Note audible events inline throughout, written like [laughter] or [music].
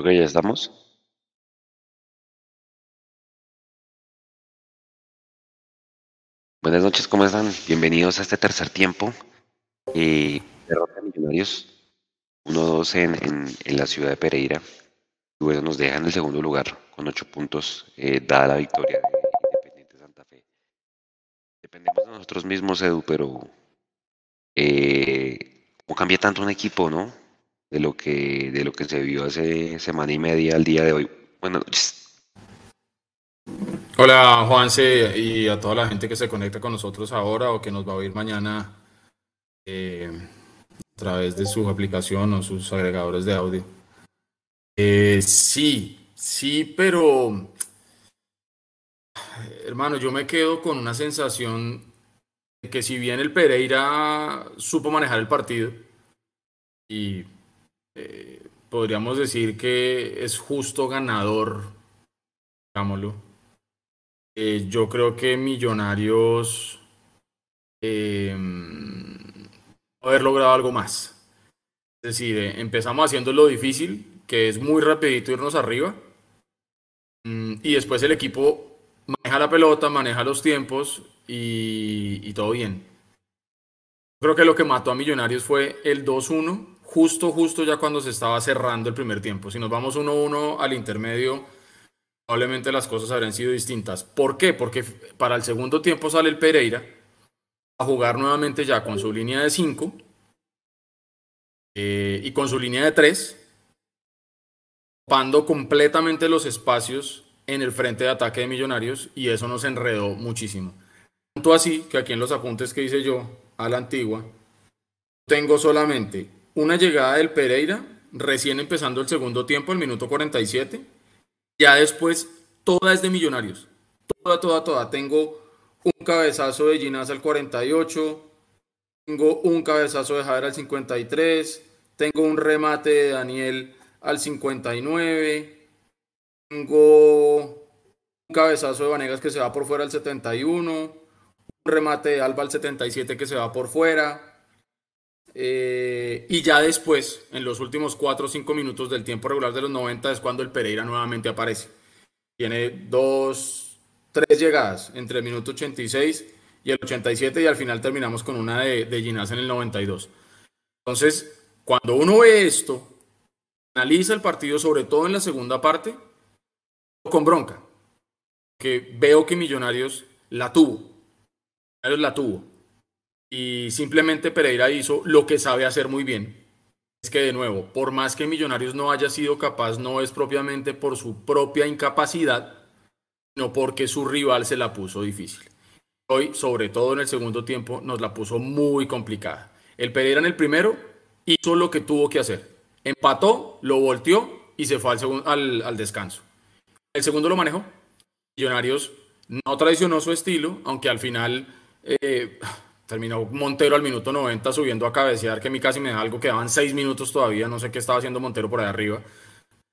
Creo que ya estamos. Buenas noches, ¿cómo están? Bienvenidos a este tercer tiempo. Eh, derrota de Millonarios 1-2 en, la ciudad de Pereira. Y bueno, nos deja en el segundo lugar con ocho puntos, eh, dada la victoria de Independiente Santa Fe. Dependemos de nosotros mismos, Edu, pero eh, ¿cómo cambia tanto un equipo, no? De lo que, de lo que se vio hace semana y media al día de hoy. Buenas noches. Hola Juanse y a toda la gente que se conecta con nosotros ahora o que nos va a oír mañana eh, a través de su aplicación o sus agregadores de audio. Eh, sí, sí, pero hermano, yo me quedo con una sensación de que si bien el Pereira supo manejar el partido y podríamos decir que es justo ganador, digámoslo eh, yo creo que Millonarios eh, haber logrado algo más. Es decir, eh, empezamos haciendo lo difícil, que es muy rapidito irnos arriba, mm, y después el equipo maneja la pelota, maneja los tiempos y todo bien. Creo que lo que mató a Millonarios fue el 2-1, justo, justo ya cuando se estaba cerrando el primer tiempo. Si nos vamos 1-1 al intermedio probablemente las cosas habrían sido distintas. ¿Por qué? Porque para el segundo tiempo sale el Pereira a jugar nuevamente ya con su línea de 5 eh, y con su línea de 3, ocupando completamente los espacios en el frente de ataque de Millonarios y eso nos enredó muchísimo. Tanto así que aquí en los apuntes que hice yo a la antigua, tengo solamente una llegada del Pereira recién empezando el segundo tiempo, el minuto 47 ya después, toda es de Millonarios. Toda, toda, toda. Tengo un cabezazo de Ginás al 48. Tengo un cabezazo de Javier al 53. Tengo un remate de Daniel al 59. Tengo un cabezazo de Vanegas que se va por fuera al 71. Un remate de Alba al 77 que se va por fuera. Eh, y ya después, en los últimos 4 o 5 minutos del tiempo regular de los 90, es cuando el Pereira nuevamente aparece. Tiene dos, tres llegadas entre el minuto 86 y el 87 y al final terminamos con una de, de Ginás en el 92. Entonces, cuando uno ve esto, analiza el partido, sobre todo en la segunda parte, con bronca, que veo que Millonarios la tuvo. Millonarios la tuvo y simplemente Pereira hizo lo que sabe hacer muy bien. Es que de nuevo, por más que Millonarios no haya sido capaz, no es propiamente por su propia incapacidad, sino porque su rival se la puso difícil. Hoy, sobre todo en el segundo tiempo, nos la puso muy complicada. El Pereira en el primero hizo lo que tuvo que hacer. Empató, lo volteó y se fue al, descanso. El segundo lo manejó. Millonarios no traicionó su estilo, aunque al final eh, Terminó Montero al minuto 90 subiendo a cabecear, que a mí casi me da algo, quedaban 6 minutos todavía, no sé qué estaba haciendo Montero por ahí arriba.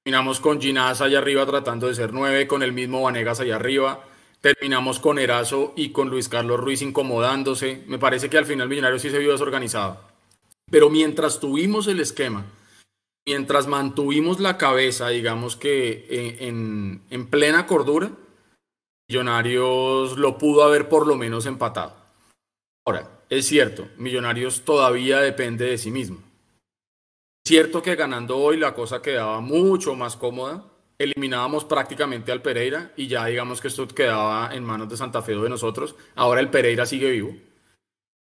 Terminamos con Ginás allá arriba tratando de ser 9, con el mismo Vanegas allá arriba. Terminamos con Erazo y con Luis Carlos Ruiz incomodándose. Me parece que al final Millonario sí se vio desorganizado. Pero mientras tuvimos el esquema, mientras mantuvimos la cabeza, digamos que eh, en, en plena cordura, Millonarios lo pudo haber por lo menos empatado. Ahora, es cierto, Millonarios todavía depende de sí mismo. Cierto que ganando hoy la cosa quedaba mucho más cómoda. Eliminábamos prácticamente al Pereira y ya digamos que esto quedaba en manos de Santa Fe o de nosotros. Ahora el Pereira sigue vivo.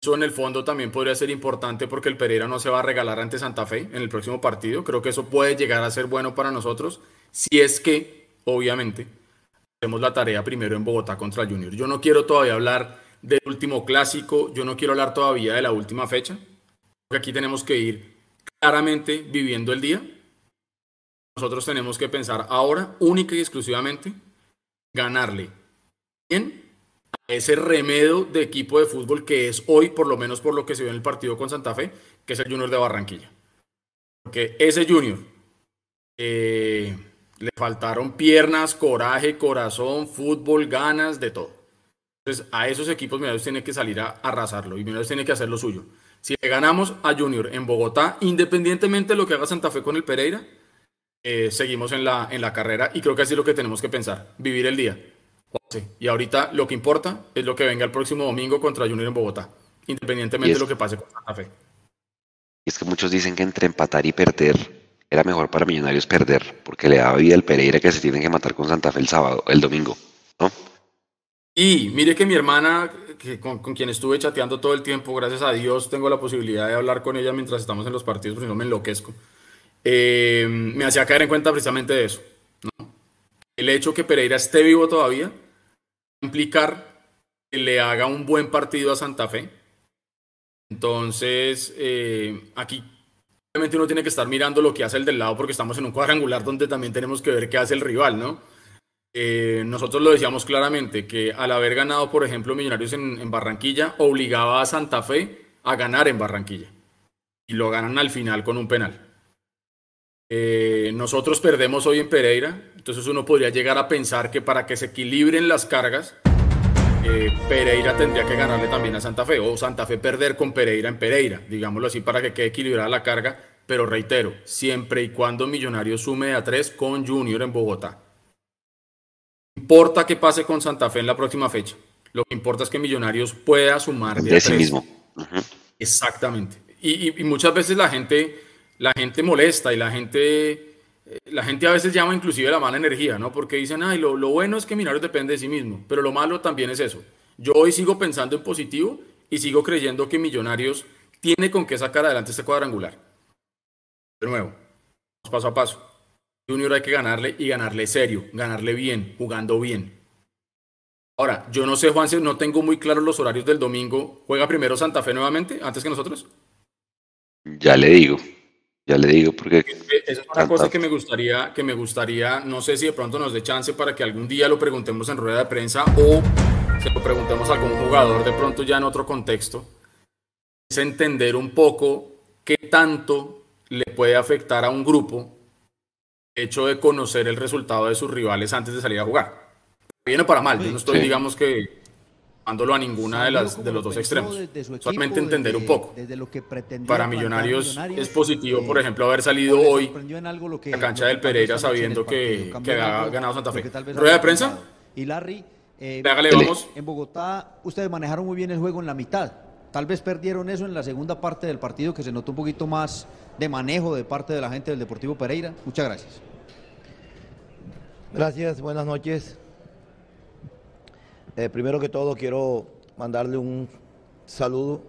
Eso en el fondo también podría ser importante porque el Pereira no se va a regalar ante Santa Fe en el próximo partido. Creo que eso puede llegar a ser bueno para nosotros si es que, obviamente, hacemos la tarea primero en Bogotá contra Junior. Yo no quiero todavía hablar del último clásico. Yo no quiero hablar todavía de la última fecha, porque aquí tenemos que ir claramente viviendo el día. Nosotros tenemos que pensar ahora, única y exclusivamente, ganarle bien a ese remedio de equipo de fútbol que es hoy, por lo menos por lo que se ve en el partido con Santa Fe, que es el Junior de Barranquilla. Porque ese Junior eh, le faltaron piernas, coraje, corazón, fútbol, ganas, de todo. Entonces, a esos equipos Millonarios tiene que salir a arrasarlo y Millonarios tiene que hacer lo suyo. Si le ganamos a Junior en Bogotá, independientemente de lo que haga Santa Fe con el Pereira, eh, seguimos en la, en la carrera y creo que así es lo que tenemos que pensar, vivir el día. Y ahorita lo que importa es lo que venga el próximo domingo contra Junior en Bogotá, independientemente de lo que pase con Santa Fe. Y es que muchos dicen que entre empatar y perder era mejor para Millonarios perder, porque le da vida al Pereira que se tienen que matar con Santa Fe el sábado, el domingo, ¿no? Y mire que mi hermana, que con, quien estuve chateando todo el tiempo, gracias a Dios tengo la posibilidad de hablar con ella mientras estamos en los partidos, porque no me enloquezco. Eh, me hacía caer en cuenta precisamente de eso. El hecho que Pereira esté vivo todavía implicar que le haga un buen partido a Santa Fe. Entonces, eh, aquí obviamente uno tiene que estar mirando lo que hace el del lado porque estamos en un cuadrangular donde también tenemos que ver qué hace el rival, ¿no? Eh, nosotros lo decíamos claramente, que al haber ganado, por ejemplo, Millonarios en Barranquilla, obligaba a Santa Fe a ganar en Barranquilla. Y lo ganan al final con un penal. Eh, nosotros perdemos hoy en Pereira, entonces uno podría llegar a pensar que para que se equilibren las cargas, eh, Pereira tendría que ganarle también a Santa Fe, o Santa Fe perder con Pereira en Pereira, digámoslo así, para que quede equilibrada la carga, pero reitero, siempre y cuando Millonarios sume a tres con Junior en Bogotá. Importa qué pase con Santa Fe en la próxima fecha, lo que importa es que Millonarios pueda sumar de, sí mismo. Exactamente. y muchas veces la gente la gente molesta y la gente, eh, la gente a veces llama inclusive la mala energía, ¿no? Porque dicen, ay, lo, lo bueno es que Millonarios depende de sí mismo, pero lo malo también es eso. Yo hoy sigo pensando en positivo y sigo creyendo que Millonarios tiene con qué sacar adelante este cuadrangular. De nuevo, paso a paso. Junior hay que ganarle y ganarle serio, ganarle bien, jugando bien. Ahora, yo no sé, Juan, no tengo muy claros los horarios del domingo. ¿Juega primero Santa Fe nuevamente, antes que nosotros? Ya le digo. Ya le digo porque... Esa es una cosa que me gustaría, que me gustaría, no sé si de pronto nos dé chance para que algún día lo preguntemos en rueda de prensa o se lo preguntemos a algún jugador de pronto ya en otro contexto. Es entender un poco qué tanto le puede afectar a un grupo hecho de conocer el resultado de sus rivales antes de salir a jugar. Viene para mal, yo no estoy, digamos que a ninguna de, las, de los dos extremos. Solamente entender un poco. Para Millonarios, es positivo, por ejemplo, haber salido hoy a la cancha del Pereira sabiendo que, que ha ganado Santa Fe. ¿Rueda de prensa? Y Larry, eh, vamos. en Bogotá ustedes manejaron muy bien el juego en la mitad. Tal vez perdieron eso en la segunda parte del partido, que se notó un poquito más de manejo de parte de la gente del Deportivo Pereira. Muchas gracias. Gracias, buenas noches. Eh, primero que todo quiero mandarle un saludo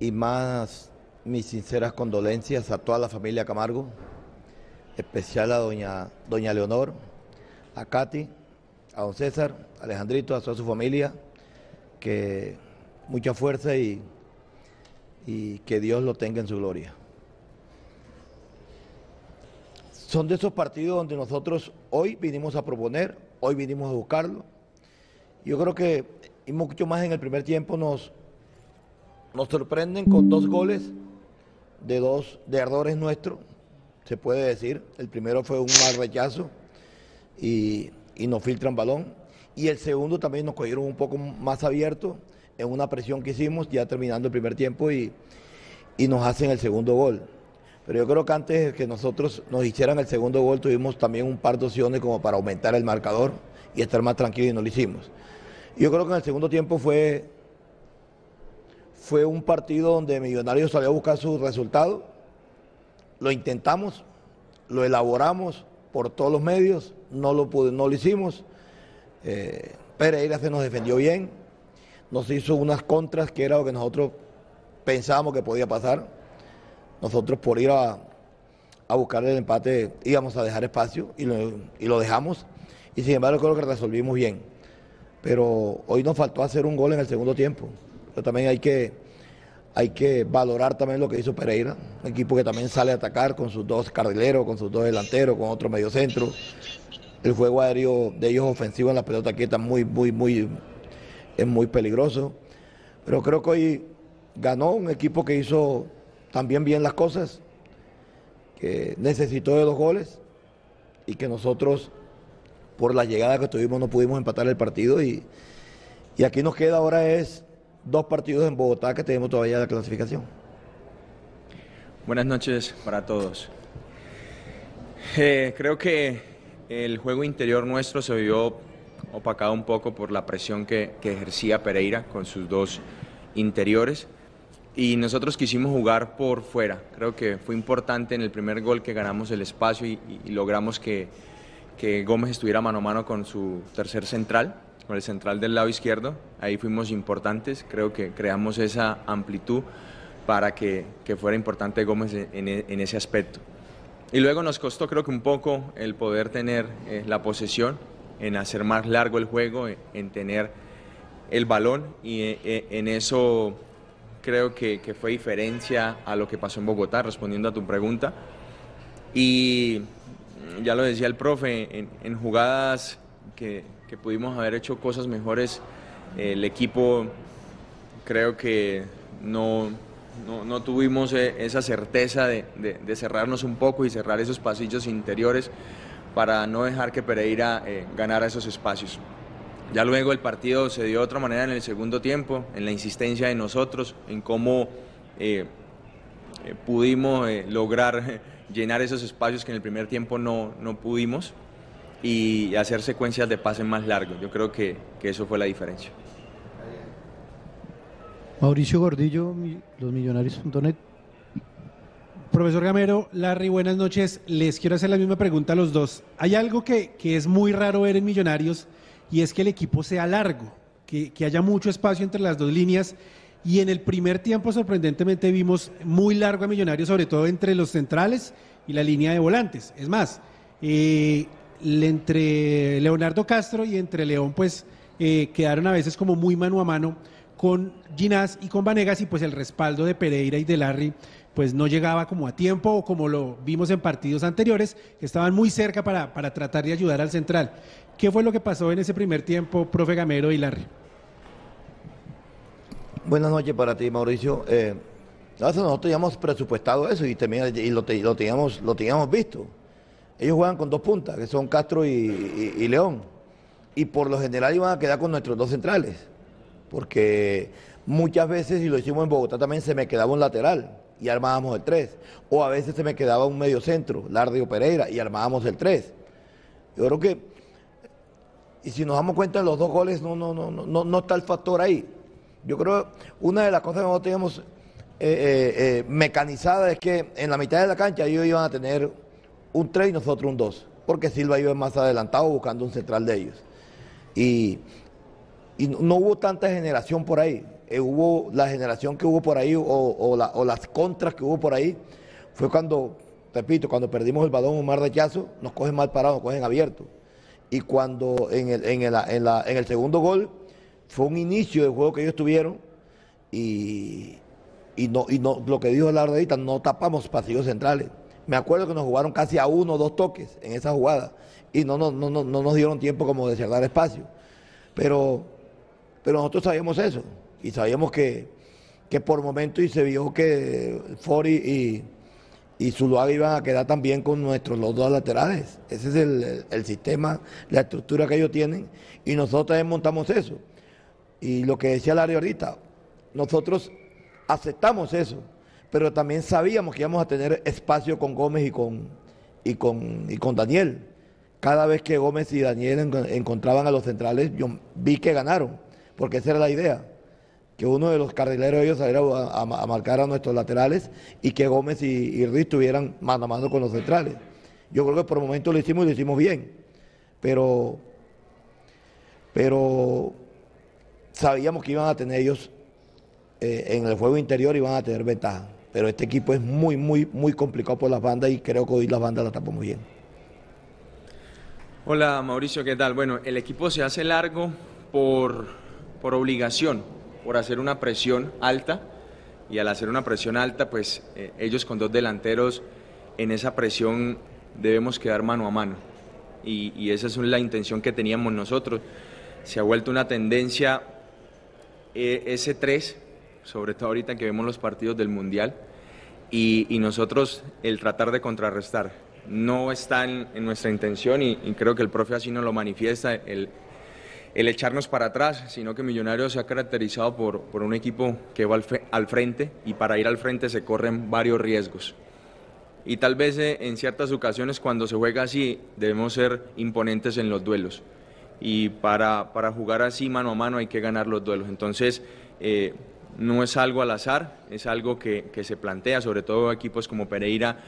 y más mis sinceras condolencias a toda la familia Camargo, especial a doña, doña Leonor, a Katy, a don César, a Alejandrito, a toda su familia, que mucha fuerza y, y que Dios lo tenga en su gloria. Son de esos partidos donde nosotros hoy vinimos a proponer, hoy vinimos a buscarlo yo creo que, y mucho más en el primer tiempo, nos, nos sorprenden con dos goles de dos de ardores nuestros, se puede decir. El primero fue un mal rechazo y, nos filtran balón. Y el segundo también nos cogieron un poco más abierto en una presión que hicimos ya terminando el primer tiempo y nos hacen el segundo gol. Pero yo creo que antes que nosotros nos hicieran el segundo gol tuvimos también un par de opciones como para aumentar el marcador y estar más tranquilos y no lo hicimos. Yo creo que en el segundo tiempo fue, fue un partido donde Millonarios salió a buscar su resultado. Lo intentamos, lo elaboramos por todos los medios, no lo, no lo hicimos. Eh, Pereira se nos defendió bien, nos hizo unas contras que era lo que nosotros pensábamos que podía pasar. Nosotros por ir a, buscar el empate íbamos a dejar espacio y lo, y lo dejamos. Y sin embargo creo que resolvimos bien pero hoy nos faltó hacer un gol en el segundo tiempo. Pero también hay que, hay que valorar también lo que hizo Pereira, un equipo que también sale a atacar con sus dos carrileros, con sus dos delanteros, con otro mediocentro. El juego aéreo de ellos ofensivo en la pelota quieta muy, muy, muy, es muy peligroso. Pero creo que hoy ganó un equipo que hizo también bien las cosas, que necesitó de dos goles y que nosotros por la llegada que tuvimos no pudimos empatar el partido y, y aquí nos queda ahora es dos partidos en Bogotá que tenemos todavía la clasificación. Buenas noches para todos. Eh, creo que el juego interior nuestro se vio opacado un poco por la presión que, ejercía Pereira con sus dos interiores y nosotros quisimos jugar por fuera. Creo que fue importante en el primer gol que ganamos el espacio y, logramos que, que, Gómez estuviera mano a mano con su tercer central, con el central del lado izquierdo. Ahí fuimos importantes, creo que creamos esa amplitud para que, que fuera importante Gómez en, en, ese aspecto. Y luego nos costó creo que un poco el poder tener eh, la posesión, en hacer más largo el juego, en tener el balón y eh, en eso creo que, que, fue diferencia a lo que pasó en Bogotá, respondiendo a tu pregunta. Y ya lo decía el profe, en, jugadas que, que, pudimos haber hecho cosas mejores, el equipo creo que no, no, no tuvimos eh, esa certeza de, de, cerrarnos un poco y cerrar esos pasillos interiores para no dejar que Pereira eh, ganara esos espacios. Ya luego el partido se dio de otra manera en el segundo tiempo, en la insistencia de nosotros, en cómo eh, pudimos lograr [laughs] llenar esos espacios que en el primer tiempo no, no pudimos y hacer secuencias de pases más largos. Yo creo que, que eso fue la diferencia. Mauricio Gordillo, losmillonarios.net. Profesor Gamero, Larry, buenas noches. Les quiero hacer la misma pregunta a los dos. Hay algo que, es muy raro ver en Millonarios y es que el equipo sea largo, que, haya mucho espacio entre las dos líneas. Y en el primer tiempo, sorprendentemente, vimos muy largo a Millonarios, sobre todo entre los centrales y la línea de volantes. Es más, eh, entre Leonardo Castro y entre León, pues eh, quedaron a veces como muy mano a mano con Ginás y con Vanegas y pues el respaldo de Pereira y de Larry pues no llegaba como a tiempo o como lo vimos en partidos anteriores, que estaban muy cerca para, para tratar de ayudar al central. ¿Qué fue lo que pasó en ese primer tiempo, profe Gamero y Larry? Buenas noches para ti, Mauricio. Eh, nosotros teníamos presupuestado eso y, y lo, teníamos, lo teníamos visto. Ellos juegan con dos puntas, que son Castro y León. Y por lo general iban a quedar con nuestros dos centrales porque muchas veces, y lo hicimos en Bogotá también, se me quedaba un lateral y armábamos el 3. O a veces se me quedaba un medio centro, Lardio Pereira, y armábamos el 3. Yo creo que, y si nos damos cuenta, los dos goles no, no, no, no, no está el factor ahí. Yo creo una de las cosas que nosotros teníamos eh, eh, eh, mecanizada es que en la mitad de la cancha ellos iban a tener un 3 y nosotros un 2, porque Silva iba más adelantado buscando un central de ellos. Y y no, hubo tanta generación por ahí. Eh, hubo la generación que hubo por ahí o, las contras que hubo por ahí fue cuando, repito, cuando perdimos el balón un mar de chazo, nos cogen mal parados, nos cogen abiertos. Y cuando en el, en, el, segundo gol fue un inicio del juego que ellos tuvieron y, no, y no, lo que dijo la ardedita, no tapamos pasillos centrales. Me acuerdo que nos jugaron casi a uno o dos toques en esa jugada y no, no, no, no, no nos dieron tiempo como de cerrar espacio. Pero pero nosotros sabíamos eso y sabíamos que, que por momento y se vio que Fori y, y Zuluaga iban a quedar también con nuestros los dos laterales. Ese es el, sistema, la estructura que ellos tienen y nosotros también montamos eso. Y lo que decía Larry ahorita, nosotros aceptamos eso, pero también sabíamos que íbamos a tener espacio con Gómez y con, y con, y con Daniel. Cada vez que Gómez y Daniel encontraban a los centrales, yo vi que ganaron porque esa era la idea, que uno de los carrileros ellos saliera a, marcar a nuestros laterales y que Gómez y, y Ruiz estuvieran mano a mano con los centrales. Yo creo que por el momento lo hicimos y lo hicimos bien, pero, pero sabíamos que iban a tener ellos eh, en el juego interior y iban a tener ventaja. Pero este equipo es muy, muy, muy complicado por las bandas y creo que hoy las bandas la tapamos bien. Hola Mauricio, ¿qué tal? Bueno, el equipo se hace largo por por obligación, por hacer una presión alta y al hacer una presión alta, pues eh, ellos con dos delanteros en esa presión debemos quedar mano a mano y, esa es la intención que teníamos nosotros. Se ha vuelto una tendencia eh, ese 3, sobre todo ahorita que vemos los partidos del Mundial, y, nosotros el tratar de contrarrestar. No está en, nuestra intención y, y, creo que el profe así nos lo manifiesta, el, el echarnos para atrás, sino que Millonarios se ha caracterizado por, por un equipo que va al, frente y para ir al frente se corren varios riesgos. y tal vez eh, en ciertas ocasiones cuando se juega así debemos ser imponentes en los duelos y para, para jugar así mano a mano hay que ganar los duelos. Entonces, eh, no es algo al azar, es algo que, que, se plantea, sobre todo equipos como Pereira,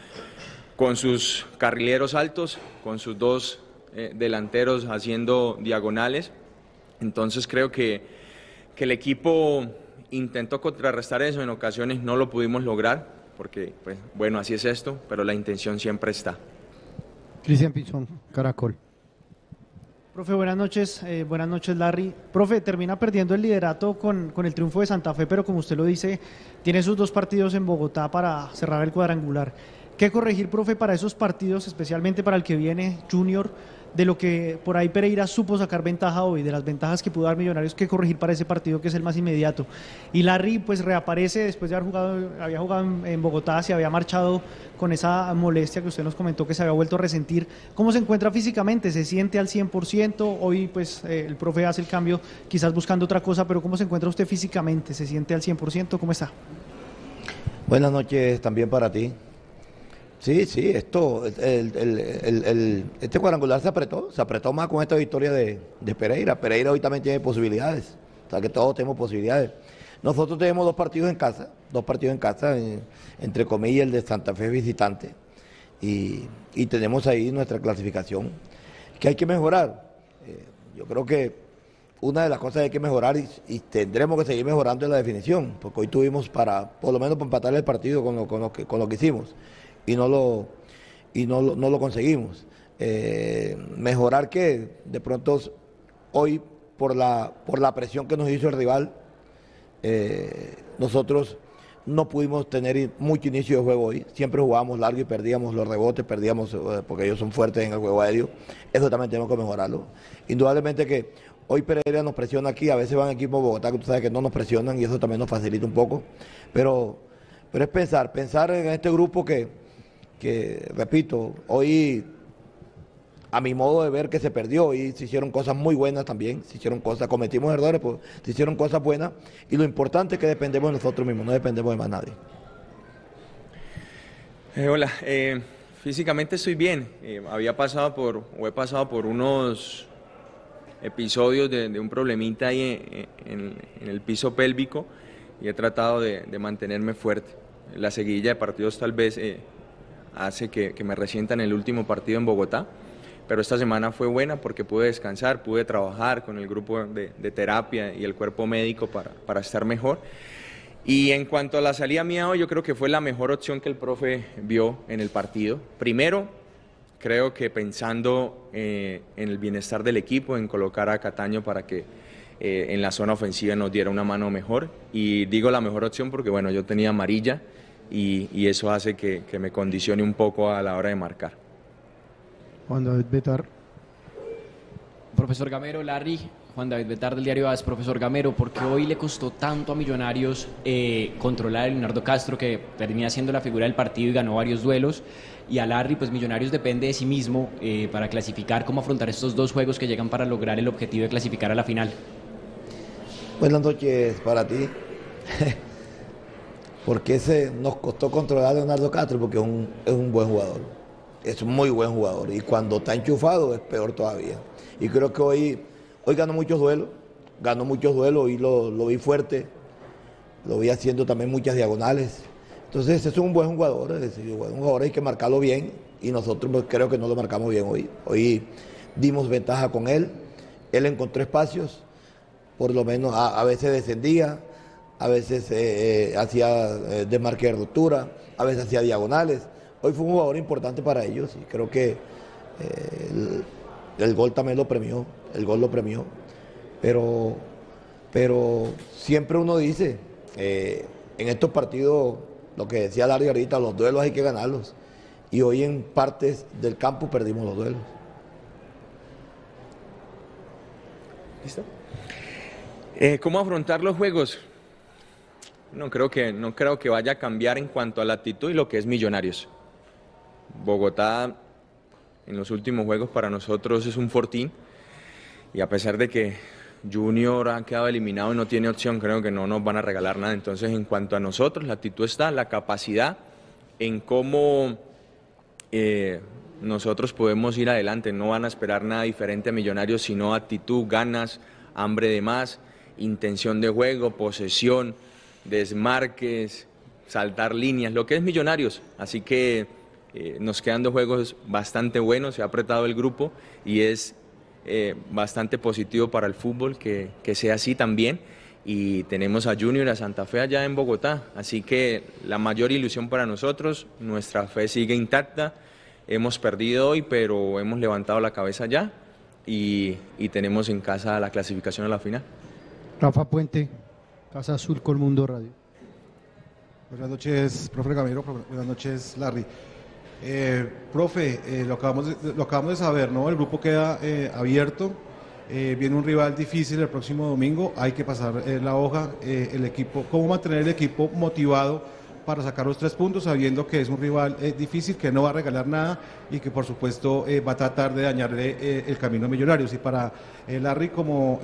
con sus carrileros altos, con sus dos eh, delanteros haciendo diagonales. Entonces creo que, que el equipo intentó contrarrestar eso, en ocasiones no lo pudimos lograr, porque, pues, bueno, así es esto, pero la intención siempre está. Cristian Pinzón, Caracol. Profe, buenas noches. Eh, buenas noches, Larry. Profe, termina perdiendo el liderato con, con, el triunfo de Santa Fe, pero como usted lo dice, tiene sus dos partidos en Bogotá para cerrar el cuadrangular. ¿Qué corregir, profe, para esos partidos, especialmente para el que viene Junior? De lo que por ahí Pereira supo sacar ventaja hoy, de las ventajas que pudo dar Millonarios que corregir para ese partido que es el más inmediato. Y Larry pues reaparece después de haber jugado, había jugado en, Bogotá, se había marchado con esa molestia que usted nos comentó que se había vuelto a resentir. ¿Cómo se encuentra físicamente? ¿Se siente al 100%? Hoy pues eh, el profe hace el cambio quizás buscando otra cosa, pero ¿cómo se encuentra usted físicamente? ¿Se siente al 100%? ¿Cómo está? Buenas noches también para ti. Sí, sí, esto, este cuadrangular se apretó, se apretó más con esta victoria de, Pereira. Pereira hoy también tiene posibilidades, o sea que todos tenemos posibilidades. Nosotros tenemos dos partidos en casa, dos partidos en casa, entre comillas el de Santa Fe visitante, y, tenemos ahí nuestra clasificación, que hay que mejorar. Eh, yo creo que una de las cosas que hay que mejorar y, tendremos que seguir mejorando es la definición, porque hoy tuvimos para, por lo menos para empatar el partido con lo, que, con lo que hicimos y no lo, y no, no lo conseguimos. Eh, mejorar que de pronto hoy por la, por la presión que nos hizo el rival, eh, nosotros no pudimos tener mucho inicio de juego hoy. Siempre jugábamos largo y perdíamos los rebotes, perdíamos eh, porque ellos son fuertes en el juego aéreo. Eso también tenemos que mejorarlo. Indudablemente que hoy Pereira nos presiona aquí, a veces van equipos Bogotá que tú sabes que no nos presionan y eso también nos facilita un poco. Pero, pero es pensar, pensar en este grupo que, que, repito, hoy a mi modo de ver que se perdió y se hicieron cosas muy buenas también, se hicieron cosas, cometimos errores, pues se hicieron cosas buenas y lo importante es que dependemos de nosotros mismos, no dependemos de más nadie. Eh, hola, eh, físicamente estoy bien, eh, había pasado por, o he pasado por unos episodios de, un problemita ahí en, el piso pélvico y he tratado de, de mantenerme fuerte. La seguilla de partidos tal vez hace que, me resienta en el último partido en Bogotá. Pero esta semana fue buena porque pude descansar, pude trabajar con el grupo de, terapia y el cuerpo médico para, para, estar mejor. Y en cuanto a la salida mía hoy, yo creo que fue la mejor opción que el profe vio en el partido. Primero, creo que pensando eh, en el bienestar del equipo, en colocar a Cataño para que eh, en la zona ofensiva nos diera una mano mejor. Y digo la mejor opción porque, bueno, yo tenía amarilla y, eso hace que, me condicione un poco a la hora de marcar. Juan David Betar. Profesor Gamero, Larry, Juan David Betar del diario AS, profesor Gamero, ¿por qué hoy le costó tanto a Millonarios eh, controlar a Leonardo Castro, que termina siendo la figura del partido y ganó varios duelos? Y a Larry, pues Millonarios depende de sí mismo eh, para clasificar, cómo afrontar estos dos juegos que llegan para lograr el objetivo de clasificar a la final. Buenas noches para ti. Porque ese nos costó controlar a Leonardo Castro porque es un, es un buen jugador. Es un muy buen jugador. Y cuando está enchufado es peor todavía. Y creo que hoy, hoy ganó muchos duelos. Ganó muchos duelos y lo, vi fuerte. Lo vi haciendo también muchas diagonales. Entonces, es un buen jugador. Es decir, un jugador hay que marcarlo bien. Y nosotros pues, creo que no lo marcamos bien hoy. Hoy dimos ventaja con él. Él encontró espacios. Por lo menos a veces descendía a veces eh, eh, hacía eh, desmarque de ruptura, a veces hacía diagonales. Hoy fue un jugador importante para ellos y creo que el, gol también lo premió, el gol lo premió. Pero, pero siempre uno dice, en estos partidos, lo que decía Larry ahorita, los duelos hay que ganarlos. Y hoy en partes del campo perdimos los duelos. ¿Listo? ¿Cómo afrontar los juegos? No creo, que, no creo que vaya a cambiar en cuanto a la actitud y lo que es Millonarios. Bogotá en los últimos juegos para nosotros es un fortín y a pesar de que Junior ha quedado eliminado y no tiene opción, creo que no nos van a regalar nada. Entonces, en cuanto a nosotros, la actitud está, la capacidad en cómo eh, nosotros podemos ir adelante, no van a esperar nada diferente a Millonarios, sino actitud, ganas, hambre de más, intención de juego, posesión, desmarques, saltar líneas, lo que es Millonarios. Así que eh, nos quedan dos juegos bastante buenos, se ha apretado el grupo y es eh, bastante positivo para el fútbol que, que sea así también. Y tenemos a Junior y a Santa Fe allá en Bogotá. Así que la mayor ilusión para nosotros, nuestra fe sigue intacta. Hemos perdido hoy, pero hemos levantado la cabeza ya y, y tenemos en casa la clasificación a la final. Rafa Puente, Casa Azul Colmundo Radio. Buenas noches, profe Gamero. Buenas noches, Larry. Eh, profe, eh, lo, acabamos de, lo acabamos de saber, ¿no? El grupo queda eh, abierto. eh, viene un rival difícil el próximo domingo. Hay que pasar la hoja. el equipo, ¿Cómo mantener el equipo motivado para sacar los tres puntos, sabiendo que es un rival eh, difícil, que no va a regalar nada y que, por supuesto, eh, va a tratar de dañarle eh, el camino a Millonarios? Y para Larry, como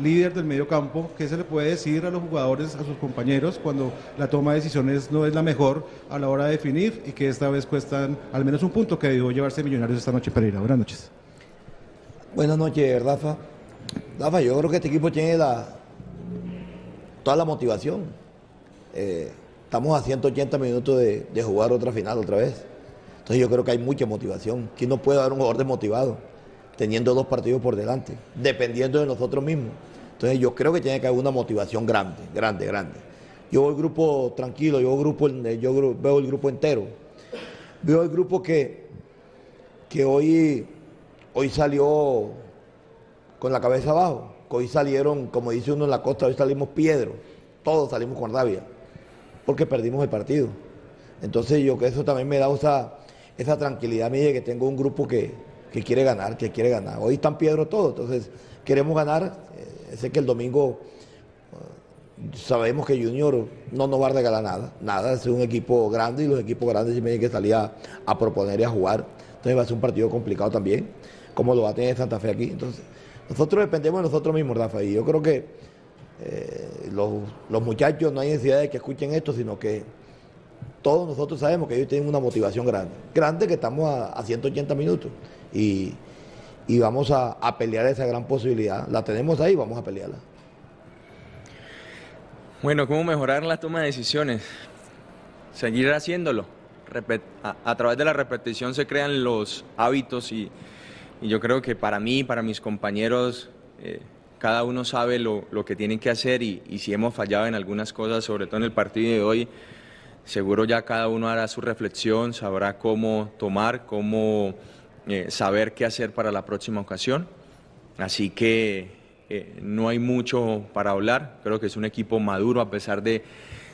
líder del medio campo, ¿qué se le puede decir a los jugadores, a sus compañeros, cuando la toma de decisiones no es la mejor a la hora de definir y que esta vez cuestan al menos un punto que debió llevarse Millonarios esta noche Pereira? Buenas noches. Buenas noches, Rafa. Rafa, yo creo que este equipo tiene la, toda la motivación. Eh, estamos a 180 minutos de, jugar otra final otra vez. Entonces yo creo que hay mucha motivación. ¿Quién no puede dar un jugador desmotivado teniendo dos partidos por delante, dependiendo de nosotros mismos? Entonces yo creo que tiene que haber una motivación grande, grande, grande. Yo veo el grupo tranquilo, yo grupo, yo gru- veo el grupo entero. Veo el grupo que, que hoy, hoy salió con la cabeza abajo. Hoy salieron, como dice uno en la costa, hoy salimos piedros. Todos salimos con rabia. Porque perdimos el partido. Entonces yo que eso también me da esa, esa tranquilidad mía que tengo un grupo que, que quiere ganar, que quiere ganar. Hoy están piedros todos, entonces queremos ganar. Eh, sé que el domingo eh, sabemos que Junior no nos va a regalar nada. Nada, es un equipo grande y los equipos grandes tienen que salir a, a proponer y a jugar. Entonces va a ser un partido complicado también, como lo va a tener Santa Fe aquí. Entonces, nosotros dependemos de nosotros mismos, Rafa, y yo creo que eh, los, los muchachos no hay necesidad de que escuchen esto, sino que todos nosotros sabemos que ellos tienen una motivación grande. Grande que estamos a, a 180 minutos y, y vamos a, a pelear esa gran posibilidad. La tenemos ahí, vamos a pelearla. Bueno, ¿cómo mejorar la toma de decisiones? Seguir haciéndolo. A, a través de la repetición se crean los hábitos y, y yo creo que para mí, para mis compañeros, eh, cada uno sabe lo, lo que tienen que hacer y, si hemos fallado en algunas cosas, sobre todo en el partido de hoy, seguro ya cada uno hará su reflexión, sabrá cómo tomar, cómo eh, saber qué hacer para la próxima ocasión. Así que eh, no hay mucho para hablar. Creo que es un equipo maduro a pesar de,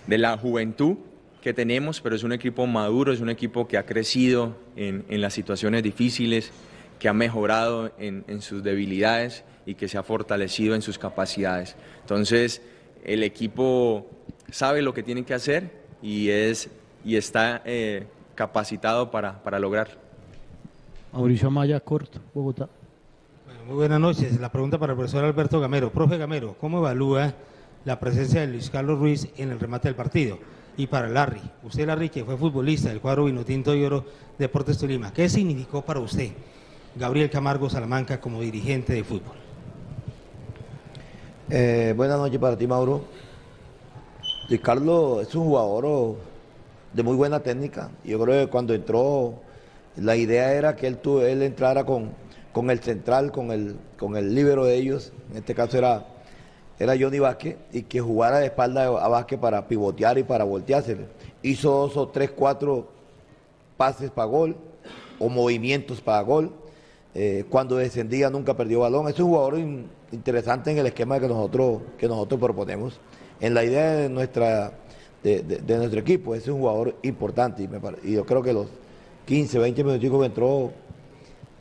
de la juventud que tenemos, pero es un equipo maduro, es un equipo que ha crecido en, en las situaciones difíciles, que ha mejorado en, en sus debilidades y que se ha fortalecido en sus capacidades. Entonces, el equipo sabe lo que tiene que hacer y, es, y está eh, capacitado para, para lograrlo. Mauricio Amaya, corto, Bogotá. Bueno, muy buenas noches. La pregunta para el profesor Alberto Gamero. Profe Gamero, ¿cómo evalúa la presencia de Luis Carlos Ruiz en el remate del partido? Y para Larry, usted Larry, que fue futbolista del cuadro Vinotinto y Oro Deportes Tolima, ¿qué significó para usted Gabriel Camargo Salamanca como dirigente de fútbol? Eh, buenas noches para ti, Mauro. Luis Carlos es un jugador oh, de muy buena técnica. Yo creo que cuando entró, la idea era que él, él entrara con, el central, con el, con el líbero de ellos. En este caso era, era Johnny Vázquez, y que jugara de espalda a Vázquez para pivotear y para voltearse. Hizo dos o tres, cuatro pases para gol o movimientos para gol. Eh, cuando descendía nunca perdió balón. Es un jugador in- interesante en el esquema que nosotros, que nosotros proponemos. En la idea de, nuestra, de, de- nuestro equipo, es un jugador importante y yo creo que los 15, 20 minutos que entró,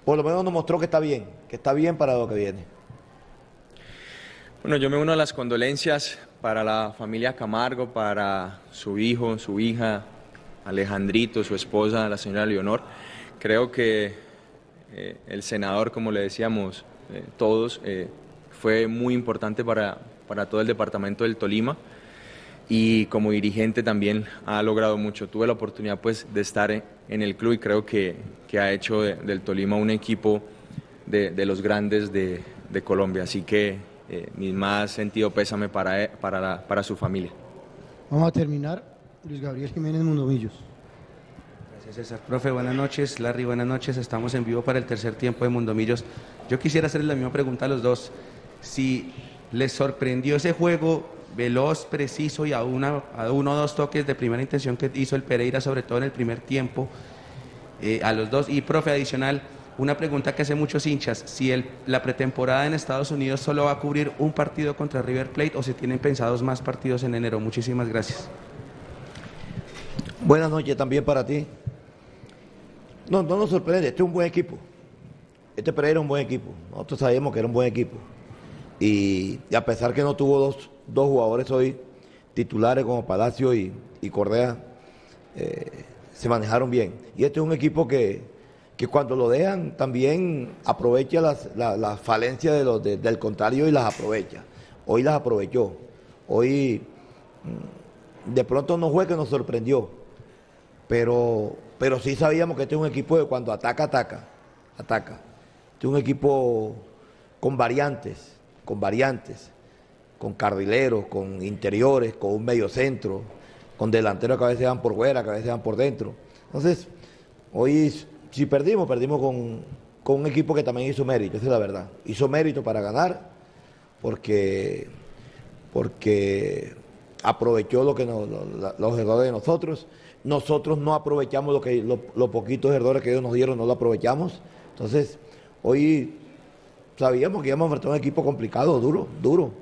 por lo menos nos mostró que está bien, que está bien para lo que viene. Bueno, yo me uno a las condolencias para la familia Camargo, para su hijo, su hija, Alejandrito, su esposa, la señora Leonor. Creo que eh, el senador, como le decíamos eh, todos, eh, fue muy importante para, para todo el departamento del Tolima y como dirigente también ha logrado mucho. Tuve la oportunidad pues de estar en, el club y creo que, que ha hecho del Tolima un equipo de, de los grandes de, de, Colombia. Así que eh, mi más sentido pésame para, para, la, para su familia. Vamos a terminar. Luis Gabriel Jiménez Mundomillos. Gracias César. Profe, buenas noches. Larry, buenas noches. Estamos en vivo para el tercer tiempo de Mundomillos. Yo quisiera hacerle la misma pregunta a los dos. Si les sorprendió ese juego veloz, preciso y a, una, a uno o dos toques de primera intención que hizo el Pereira, sobre todo en el primer tiempo, eh, a los dos. Y, profe, adicional, una pregunta que hace muchos hinchas, si la pretemporada en Estados Unidos solo va a cubrir un partido contra River Plate o si tienen pensados más partidos en enero. Muchísimas gracias. Buenas noches también para ti. No, no nos sorprende, este es un buen equipo. Este Pereira es un buen equipo. Nosotros sabíamos que era un buen equipo. Y, a pesar que no tuvo dos, dos, jugadores hoy titulares como Palacio y, y Correa, eh, se manejaron bien. Y este es un equipo que, que cuando lo dejan también aprovecha las, las, falencias de del contrario y las aprovecha. Hoy las aprovechó. Hoy mm, de pronto no fue que nos sorprendió, pero, pero sí sabíamos que este es un equipo que cuando ataca, ataca, ataca. Este es un equipo con variantes, con variantes, con carrileros, con interiores, con un medio centro, con delanteros que a veces van por fuera, que a veces van por dentro. Entonces, hoy si perdimos, perdimos con, con, un equipo que también hizo mérito, esa es la verdad. Hizo mérito para ganar porque, porque aprovechó lo que los errores de nosotros. Nosotros no aprovechamos lo que, los poquitos errores que ellos nos dieron, no lo aprovechamos. Entonces, hoy sabíamos que íbamos a enfrentar un equipo complicado, duro, duro.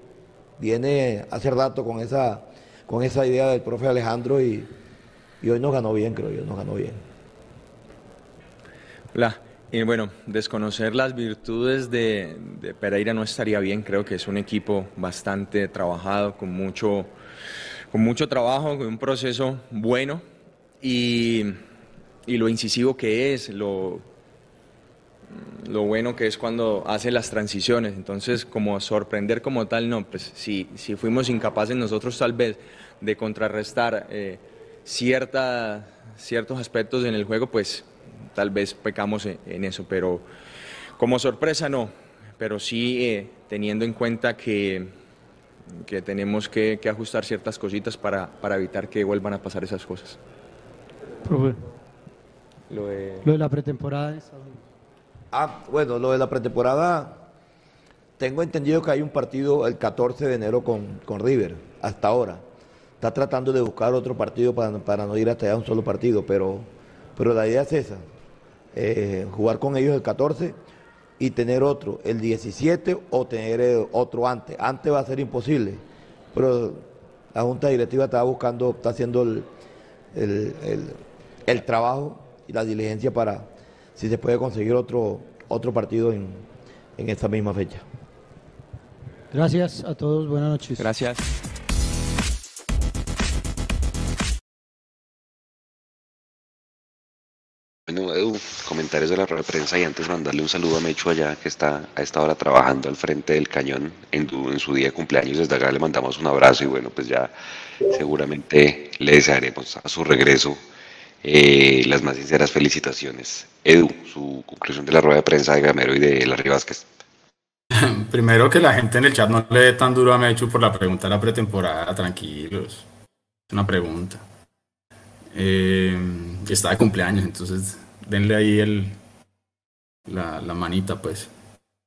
Viene hace rato con esa, con esa idea del profe Alejandro y, hoy nos ganó bien, creo yo, nos ganó bien. Hola. Y bueno, desconocer las virtudes de, de, Pereira no estaría bien. Creo que es un equipo bastante trabajado, con mucho, con mucho trabajo, con un proceso bueno y, y lo incisivo que es, lo, lo bueno que es cuando hace las transiciones. Entonces, como sorprender como tal, no, pues si, si fuimos incapaces nosotros tal vez de contrarrestar eh, cierta, ciertos aspectos en el juego, pues tal vez pecamos en, eso, pero como sorpresa no, pero sí eh, teniendo en cuenta que, que tenemos que, que, ajustar ciertas cositas para, para evitar que vuelvan a pasar esas cosas. Profe. Lo de, lo de la pretemporada. Ah, bueno, lo de la pretemporada, tengo entendido que hay un partido el 14 de enero con, con River, hasta ahora. Está tratando de buscar otro partido para, para, no ir hasta allá un solo partido, pero, pero la idea es esa, eh, jugar con ellos el 14 y tener otro el 17 o tener eh, otro antes. Antes va a ser imposible, pero la Junta Directiva está buscando, está haciendo el, el, el, el trabajo y la diligencia para si se puede conseguir otro, otro partido en, en esta misma fecha. Gracias a todos, buenas noches. Gracias. Bueno, Edu, comentarios de la rueda de prensa y antes mandarle un saludo a Mecho allá que está a esta hora trabajando al frente del cañón en, en su día de cumpleaños. Desde acá le mandamos un abrazo y bueno, pues ya seguramente le desearemos a su regreso eh, las más sinceras felicitaciones. Edu, su conclusión de la rueda de prensa de Gamero y de Larry Vázquez. [laughs] Primero que la gente en el chat no le dé tan duro a Mechu por la pregunta de la pretemporada, tranquilos. Es una pregunta. Eh, está de cumpleaños, entonces denle ahí el, la, la manita, pues.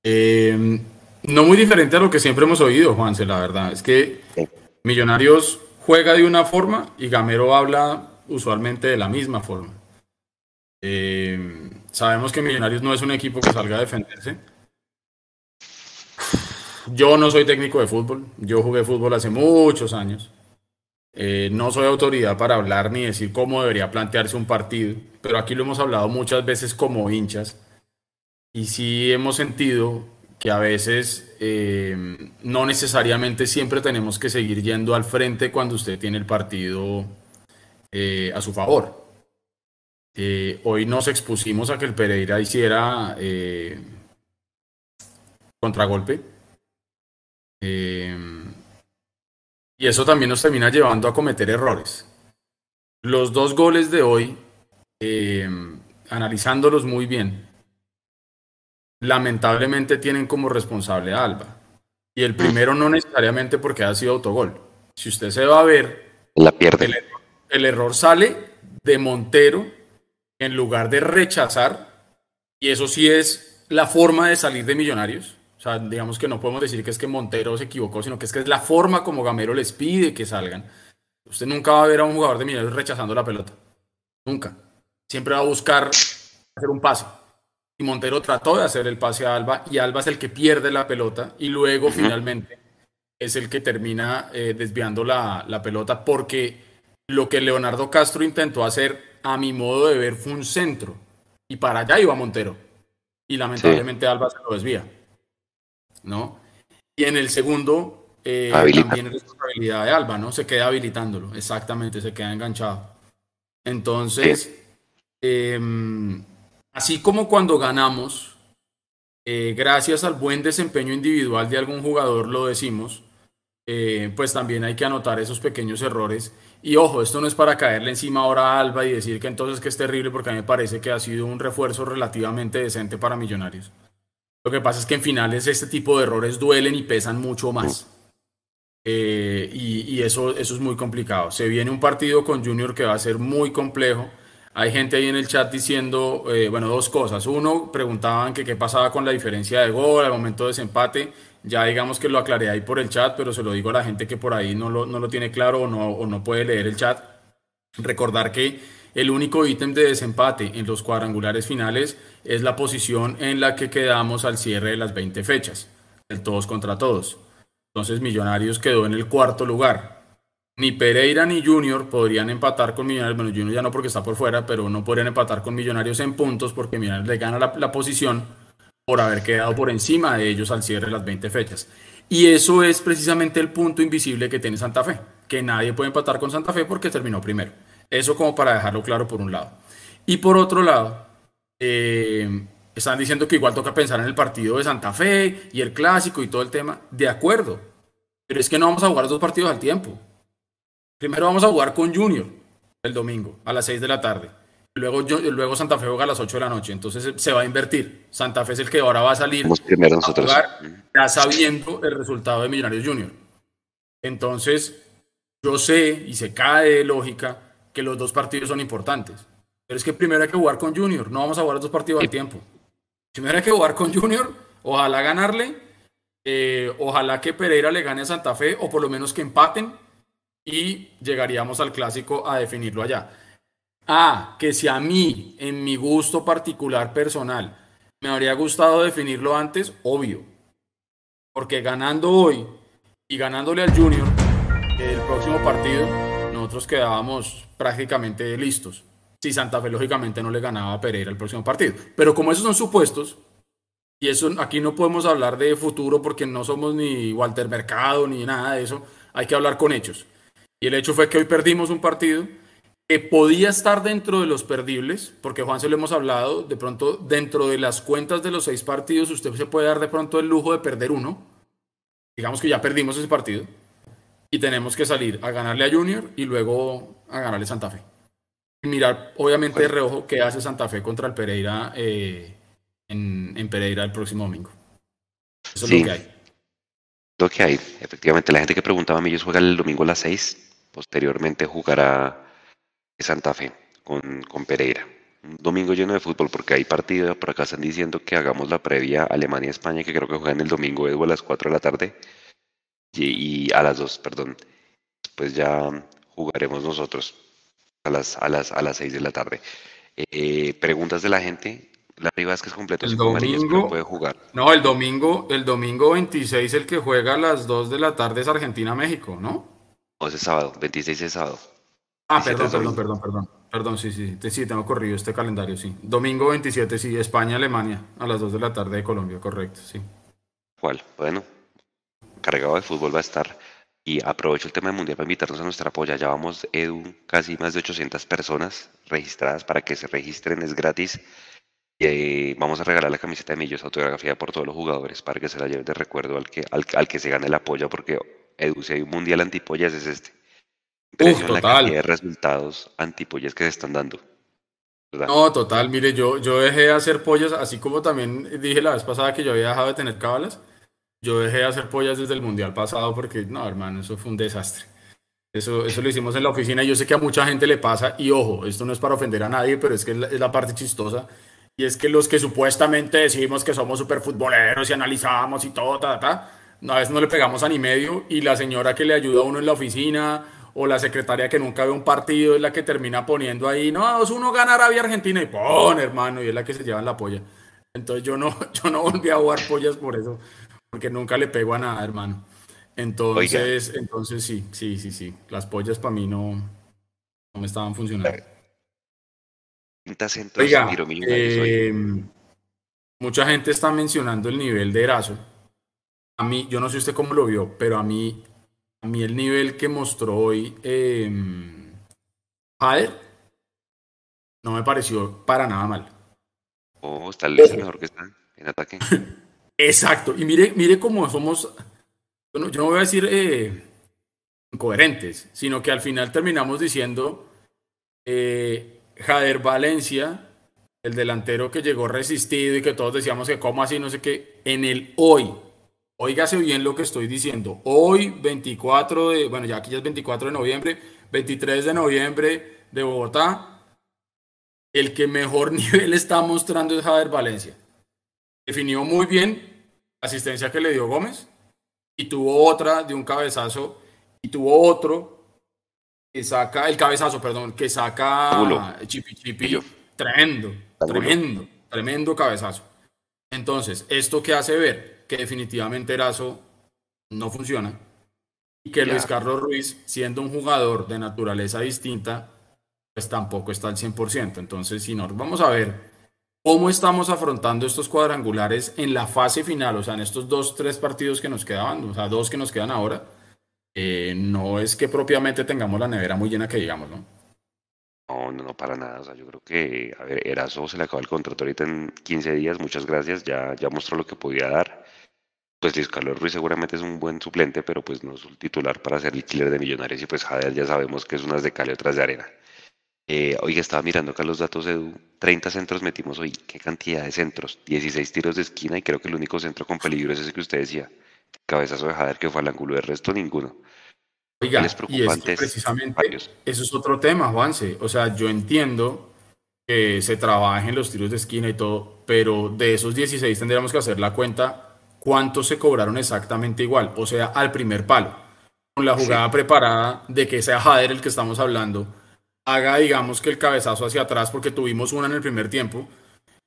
Eh, no muy diferente a lo que siempre hemos oído, Juanse, la verdad. Es que Millonarios juega de una forma y Gamero habla usualmente de la misma forma. Eh, sabemos que Millonarios no es un equipo que salga a defenderse. Yo no soy técnico de fútbol, yo jugué fútbol hace muchos años. Eh, no soy autoridad para hablar ni decir cómo debería plantearse un partido, pero aquí lo hemos hablado muchas veces como hinchas y sí hemos sentido que a veces eh, no necesariamente siempre tenemos que seguir yendo al frente cuando usted tiene el partido eh, a su favor. Eh, hoy nos expusimos a que el Pereira hiciera eh, contragolpe. y eso también nos termina llevando a cometer errores. Los dos goles de hoy analizándolos muy bien, lamentablemente tienen como responsable a Alba. Y el primero no necesariamente porque ha sido autogol. Si usted se va a ver, la pierde. El, el error sale de Montero en lugar de rechazar, y eso sí es la forma de salir de Millonarios. O sea, digamos que no podemos decir que es que Montero se equivocó, sino que es que es la forma como Gamero les pide que salgan. Usted nunca va a ver a un jugador de Millonarios rechazando la pelota. Nunca. Siempre va a buscar hacer un pase. Y Montero trató de hacer el pase a Alba y Alba es el que pierde la pelota y luego finalmente es el que termina eh, desviando la, la pelota porque lo que Leonardo Castro intentó hacer a mi modo de ver fue un centro y para allá iba Montero y lamentablemente Alba se lo desvía. ¿No? Y en el segundo eh, también es responsabilidad de Alba, ¿no? Se queda habilitándolo, exactamente, se queda enganchado. Entonces, em, así como cuando ganamos, eh, gracias al buen desempeño individual de algún jugador, lo decimos, eh, pues también hay que anotar esos pequeños errores. Y ojo, esto no es para caerle encima ahora a Alba y decir que entonces que es terrible, porque a mí me parece que ha sido un refuerzo relativamente decente para Millonarios. Lo que pasa es que en finales este tipo de errores duelen y pesan mucho más. Eh, y, eso, eso es muy complicado. Se viene un partido con Junior que va a ser muy complejo. Hay gente ahí en el chat diciendo, eh, bueno, dos cosas. Uno, preguntaban que qué pasaba con la diferencia de gol al momento de desempate. Ya digamos que lo aclaré ahí por el chat, pero se lo digo a la gente que por ahí no lo, no lo tiene claro o no, o no puede leer el chat. Recordar que el único ítem de desempate en los cuadrangulares finales es la posición en la que quedamos al cierre de las 20 fechas, el todos contra todos. Entonces Millonarios quedó en el cuarto lugar. Ni Pereira ni Junior podrían empatar con Millonarios. Bueno, Junior ya no porque está por fuera, pero no podrían empatar con Millonarios en puntos porque Millonarios le gana la, posición por haber quedado por encima de ellos al cierre de las 20 fechas. Y eso es precisamente el punto invisible que tiene Santa Fe, que nadie puede empatar con Santa Fe porque terminó primero. Eso como para dejarlo claro por un lado. Y por otro lado, eh, están diciendo que igual toca pensar en el partido de Santa Fe y el clásico y todo el tema. De acuerdo. Pero es que no vamos a jugar dos partidos al tiempo. Primero vamos a jugar con Junior el domingo a las 6 de la tarde. Luego, luego Santa Fe juega a las 8 de la noche. Entonces se va a invertir. Santa Fe es el que ahora va a salir primero nosotros. ya sabiendo el resultado de Millonarios Junior. Entonces, yo sé y se cae de lógica que los dos partidos son importantes. Pero es que primero hay que jugar con Junior. No vamos a jugar los dos partidos al tiempo. Primero hay que jugar con Junior, ojalá ganarle, eh, ojalá que Pereira le gane a Santa Fe o por lo menos que empaten y llegaríamos al clásico a definirlo allá. Ah, que si a mí, en mi gusto particular personal, me habría gustado definirlo antes, obvio. Porque ganando hoy y ganándole al Junior, el próximo partido, nosotros quedábamos prácticamente listos si Santa Fe lógicamente no le ganaba a Pereira el próximo partido. Pero como esos son supuestos, y eso aquí no podemos hablar de futuro porque no somos ni Walter Mercado ni nada de eso, hay que hablar con hechos. Y el hecho fue que hoy perdimos un partido que podía estar dentro de los perdibles, porque Juan se lo hemos hablado, de pronto dentro de las cuentas de los seis partidos usted se puede dar de pronto el lujo de perder uno. Digamos que ya perdimos ese partido y tenemos que salir a ganarle a Junior y luego a ganarle a Santa Fe mirar, obviamente, de reojo qué hace Santa Fe contra el Pereira eh, en, Pereira el próximo domingo. Eso es lo que hay. Lo que hay, efectivamente, la gente que preguntaba a mí, ellos juegan el domingo a las 6, posteriormente jugará Santa Fe con, con Pereira. Un domingo lleno de fútbol porque hay partido, por acá están diciendo que hagamos la previa Alemania-España, que creo que juegan el domingo Edu a las 4 de la tarde, y, y a las 2, perdón. Pues ya jugaremos nosotros a las, a las, a las 6 de la tarde. Eh, preguntas de la gente. La Vázquez completo el domingo, puede jugar. No, el domingo, el domingo 26 el que juega a las 2 de la tarde es Argentina-México, ¿no? O es sábado, 26 es sábado. Ah, perdón, perdón, perdón, perdón. Perdón, sí, sí, sí, tengo corrido este calendario, sí. Domingo 27, sí, España-Alemania, a las 2 de la tarde de Colombia, correcto, sí. ¿Cuál? Bueno, cargado de fútbol va a estar. Y aprovecho el tema del Mundial para invitarnos a nuestra apoya. Ya vamos, Edu, casi más de 800 personas registradas para que se registren, es gratis. Y eh, vamos a regalar la camiseta de Millos autografía por todos los jugadores para que se la lleven de recuerdo al que, al, que se gane la polla, porque Edu, si hay un mundial antipollas es este. Uf, total. la de resultados antipollas que se están dando. No, total, mire, yo, yo dejé de hacer pollas, así como también dije la vez pasada que yo había dejado de tener cábalas, yo dejé de hacer pollas desde el mundial pasado porque, no, hermano, eso fue un desastre. Eso, eso lo hicimos en la oficina y yo sé que a mucha gente le pasa, y ojo, esto no es para ofender a nadie, pero es que es la, parte chistosa, y es que los que supuestamente decimos que somos super futboleros y analizamos y todo, ta, ta, una vez no le pegamos a ni medio y la señora que le ayuda a uno en la oficina o la secretaria que nunca ve un partido es la que termina poniendo ahí, no, uno gana Arabia Argentina y pon, hermano, y es la que se lleva la polla. Entonces yo no, [laughs] yo no volví a jugar pollas por eso, porque nunca le pego a nada, hermano. Entonces, entonces sí, sí, sí, sí. Las pollas para mí no, no me estaban funcionando. Oiga, eh, mucha gente está mencionando el nivel de Erazo. A mí, yo no sé usted cómo lo vio, pero a mí a mí el nivel que mostró hoy eh, no me pareció para nada mal. Oh, está mejor que está en ataque. [laughs] Exacto. Y mire, mire cómo somos, yo no, voy a decir eh, incoherentes, sino que al final terminamos diciendo eh, Jader Valencia, el delantero que llegó resistido y que todos decíamos que cómo así, no sé qué, en el hoy Óigase bien lo que estoy diciendo. Hoy, 24 de, bueno, ya aquí ya es 24 de noviembre, 23 de noviembre de Bogotá, el que mejor [laughs] nivel está mostrando es Javier Valencia. Definió muy bien la asistencia que le dio Gómez y tuvo otra de un cabezazo y tuvo otro que saca, el cabezazo, perdón, que saca Chipi Chipi. Tremendo, tremendo, tremendo cabezazo. Entonces, ¿esto qué hace ver? Que definitivamente Erazo no funciona y que Luis Carlos Ruiz, siendo un jugador de naturaleza distinta, pues tampoco está al 100%. Entonces, si nos vamos a ver cómo estamos afrontando estos cuadrangulares en la fase final, o sea, en estos dos, tres partidos que nos quedaban, o sea, dos que nos quedan ahora, eh, no es que propiamente tengamos la nevera muy llena que digamos, ¿no? No, no, no, para nada. O sea, yo creo que, a ver, Erazo se le acabó el contrato ahorita en 15 días. Muchas gracias. Ya, ya mostró lo que podía dar pues Luis Carlos Ruiz seguramente es un buen suplente, pero pues no es un titular para ser el killer de Millonarios y pues Jader ya sabemos que es unas de cal y otras de arena. Eh, oiga, estaba mirando acá los datos Edu, 30 centros metimos hoy, qué cantidad de centros, 16 tiros de esquina y creo que el único centro con peligro es ese que usted decía, cabezazo de Jader que fue al ángulo, de resto ninguno. Oiga, es y precisamente eso es otro tema, Juanse, o sea, yo entiendo que se trabaje en los tiros de esquina y todo, pero de esos 16 tendríamos que hacer la cuenta cuántos se cobraron exactamente igual, o sea, al primer palo, con la jugada preparada de que sea Jader el que estamos hablando, haga, digamos, que el cabezazo hacia atrás, porque tuvimos una en el primer tiempo,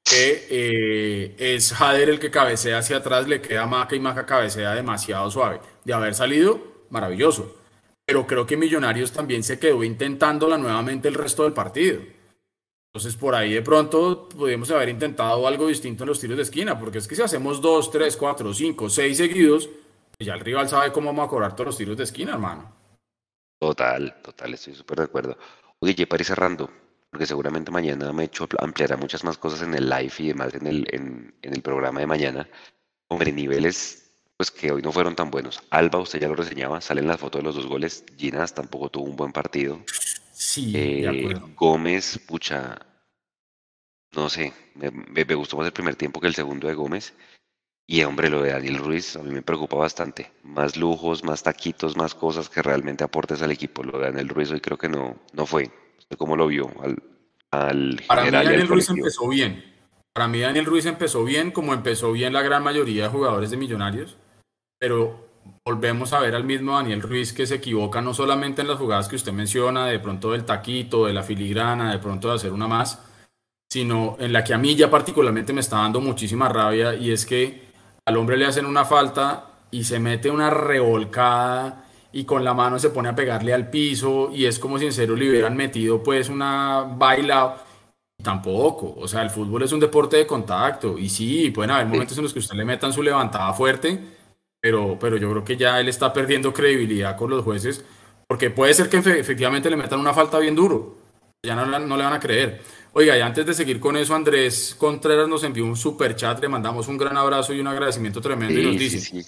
que eh, es Jader el que cabecea hacia atrás, le queda Maca y Maca cabecea demasiado suave. De haber salido, maravilloso. Pero creo que Millonarios también se quedó intentándola nuevamente el resto del partido. Entonces por ahí de pronto podríamos haber intentado algo distinto en los tiros de esquina, porque es que si hacemos dos, tres, cuatro, cinco, seis seguidos, pues ya el rival sabe cómo vamos a cobrar todos los tiros de esquina, hermano. Total, total, estoy súper de acuerdo. Oye, para ir cerrando, porque seguramente mañana me he hecho ampliará muchas más cosas en el live y demás en el, en, el programa de mañana. Hombre, niveles pues que hoy no fueron tan buenos. Alba, usted ya lo reseñaba, salen las fotos de los dos goles. Ginas tampoco tuvo un buen partido. Sí, de eh, acuerdo. Gómez, pucha, no sé, me, gustó más el primer tiempo que el segundo de Gómez. Y hombre, lo de Daniel Ruiz a mí me preocupa bastante. Más lujos, más taquitos, más cosas que realmente aportes al equipo. Lo de Daniel Ruiz hoy creo que no, no fue. cómo lo vio al, al Para mí Daniel Ruiz empezó bien. Para mí Daniel Ruiz empezó bien, como empezó bien la gran mayoría de jugadores de Millonarios. Pero volvemos a ver al mismo Daniel Ruiz que se equivoca no solamente en las jugadas que usted menciona, de pronto del taquito, de la filigrana, de pronto de hacer una más, sino en la que a mí ya particularmente me está dando muchísima rabia y es que al hombre le hacen una falta y se mete una revolcada y con la mano se pone a pegarle al piso y es como si en serio le hubieran metido pues una baila. Tampoco, o sea, el fútbol es un deporte de contacto y sí, pueden haber momentos en los que usted le metan su levantada fuerte, pero, pero yo creo que ya él está perdiendo credibilidad con los jueces, porque puede ser que efectivamente le metan una falta bien duro, ya no, no le van a creer. Oiga, y antes de seguir con eso, Andrés Contreras nos envió un super chat, le mandamos un gran abrazo y un agradecimiento tremendo y nos dice,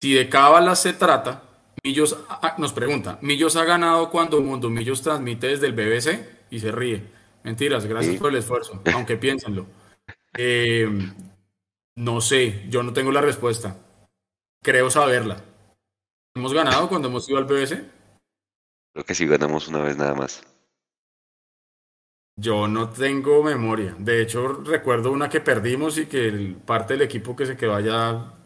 si de cábalas se trata, Millos nos pregunta, ¿Millos ha ganado cuando Mundo Millos transmite desde el BBC? Y se ríe. Mentiras, gracias por el esfuerzo, aunque piénsenlo. Eh, no sé, yo no tengo la respuesta. Creo saberla. ¿Hemos ganado cuando hemos ido al BBC? Creo que sí ganamos una vez nada más. Yo no tengo memoria. De hecho, recuerdo una que perdimos y que parte del equipo que se quedó allá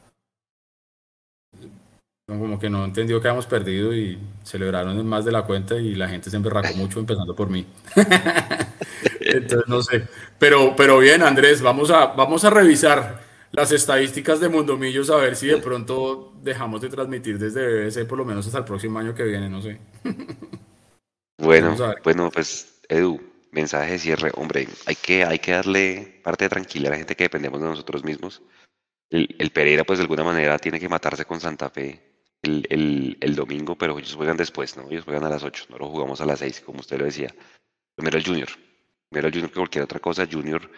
como que no entendió que habíamos perdido y celebraron más de la cuenta y la gente se emberracó mucho, empezando por mí. [laughs] Entonces, no sé. Pero, pero bien, Andrés, vamos a, vamos a revisar las estadísticas de Mundomillos a ver si de pronto dejamos de transmitir desde BBC por lo menos hasta el próximo año que viene, no sé. [laughs] Bueno, bueno, pues Edu, mensaje de cierre. Hombre, hay que, hay que darle parte de tranquilidad a la gente que dependemos de nosotros mismos. El, el Pereira, pues de alguna manera, tiene que matarse con Santa Fe el, el, domingo, pero ellos juegan después, ¿no? Ellos juegan a las 8, no lo jugamos a las 6, como usted lo decía. Primero el Junior. Primero el Junior que cualquier otra cosa. Junior,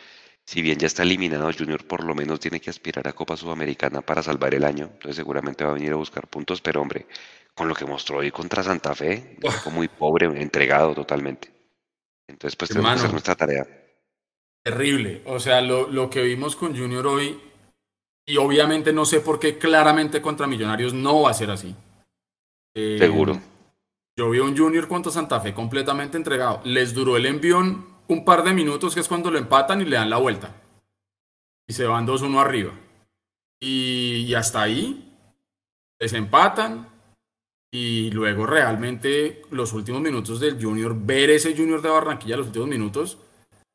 si bien ya está eliminado, Junior por lo menos tiene que aspirar a Copa Sudamericana para salvar el año. Entonces seguramente va a venir a buscar puntos, pero hombre, con lo que mostró hoy contra Santa Fe, fue muy pobre, entregado totalmente. Entonces pues tenemos que hacer nuestra tarea. Terrible. O sea, lo, lo que vimos con Junior hoy y obviamente no sé por qué claramente contra Millonarios no va a ser así. Eh, Seguro. Yo vi a un Junior contra Santa Fe completamente entregado. Les duró el envión un par de minutos, que es cuando lo empatan y le dan la vuelta. Y se van 2-1 arriba. Y, hasta ahí les empatan. Y luego realmente los últimos minutos del Junior, ver ese Junior de Barranquilla los últimos minutos,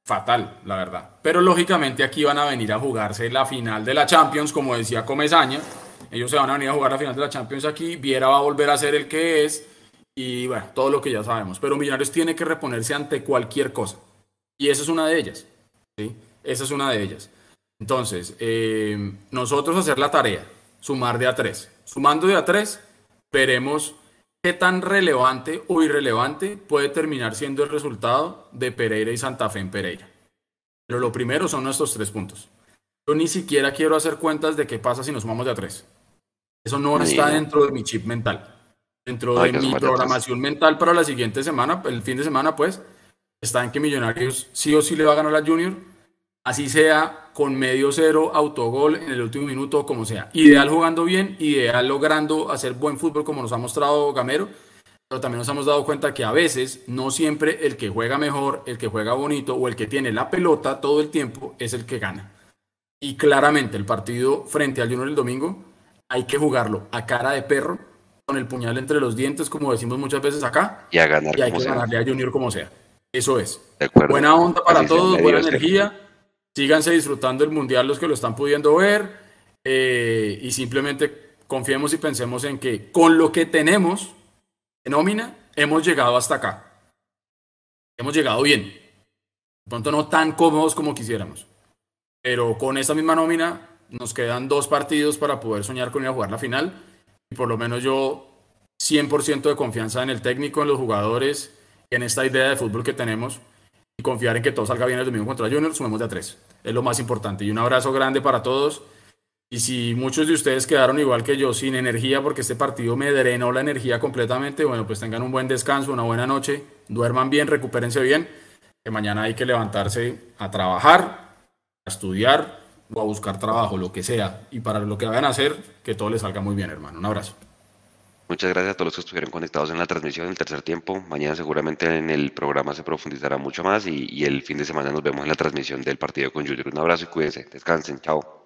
fatal, la verdad. Pero lógicamente aquí van a venir a jugarse la final de la Champions, como decía Comezaña. Ellos se van a venir a jugar la final de la Champions aquí. Viera va a volver a ser el que es. Y bueno, todo lo que ya sabemos. Pero Millonarios tiene que reponerse ante cualquier cosa. Y esa es una de ellas. ¿sí? Esa es una de ellas. Entonces, eh, nosotros hacer la tarea, sumar de a tres. Sumando de a tres, veremos ¿Qué tan relevante o irrelevante puede terminar siendo el resultado de Pereira y Santa Fe en Pereira? Pero lo primero son nuestros tres puntos. Yo ni siquiera quiero hacer cuentas de qué pasa si nos sumamos de a tres. Eso no está dentro de mi chip mental. Dentro de mi programación mental para la siguiente semana, el fin de semana, pues, está en que Millonarios sí o sí le va a ganar a Junior así sea con medio cero, autogol en el último minuto, como sea. Ideal jugando bien, ideal logrando hacer buen fútbol como nos ha mostrado Gamero, pero también nos hemos dado cuenta que a veces no siempre el que juega mejor, el que juega bonito o el que tiene la pelota todo el tiempo es el que gana. Y claramente el partido frente al Junior el domingo hay que jugarlo a cara de perro, con el puñal entre los dientes, como decimos muchas veces acá, y, a ganar y hay que ganarle a Junior como sea. Eso es. Buena onda para todos, buena energía síganse disfrutando el mundial los que lo están pudiendo ver eh, y simplemente confiemos y pensemos en que con lo que tenemos en nómina hemos llegado hasta acá. Hemos llegado bien. De pronto no tan cómodos como quisiéramos. Pero con esta misma nómina nos quedan dos partidos para poder soñar con ir a jugar la final. Y por lo menos yo 100% de confianza en el técnico, en los jugadores en esta idea de fútbol que tenemos y confiar en que todo salga bien el domingo contra Junior, sumemos de a tres. Es lo más importante. Y un abrazo grande para todos. Y si muchos de ustedes quedaron igual que yo, sin energía, porque este partido me drenó la energía completamente, bueno, pues tengan un buen descanso, una buena noche, duerman bien, recupérense bien, que mañana hay que levantarse a trabajar, a estudiar o a buscar trabajo, lo que sea. Y para lo que vayan a hacer, que todo les salga muy bien, hermano. Un abrazo. Muchas gracias a todos los que estuvieron conectados en la transmisión del tercer tiempo. Mañana seguramente en el programa se profundizará mucho más y, el fin de semana nos vemos en la transmisión del partido con Junior. Un abrazo y cuídense. Descansen. Chao.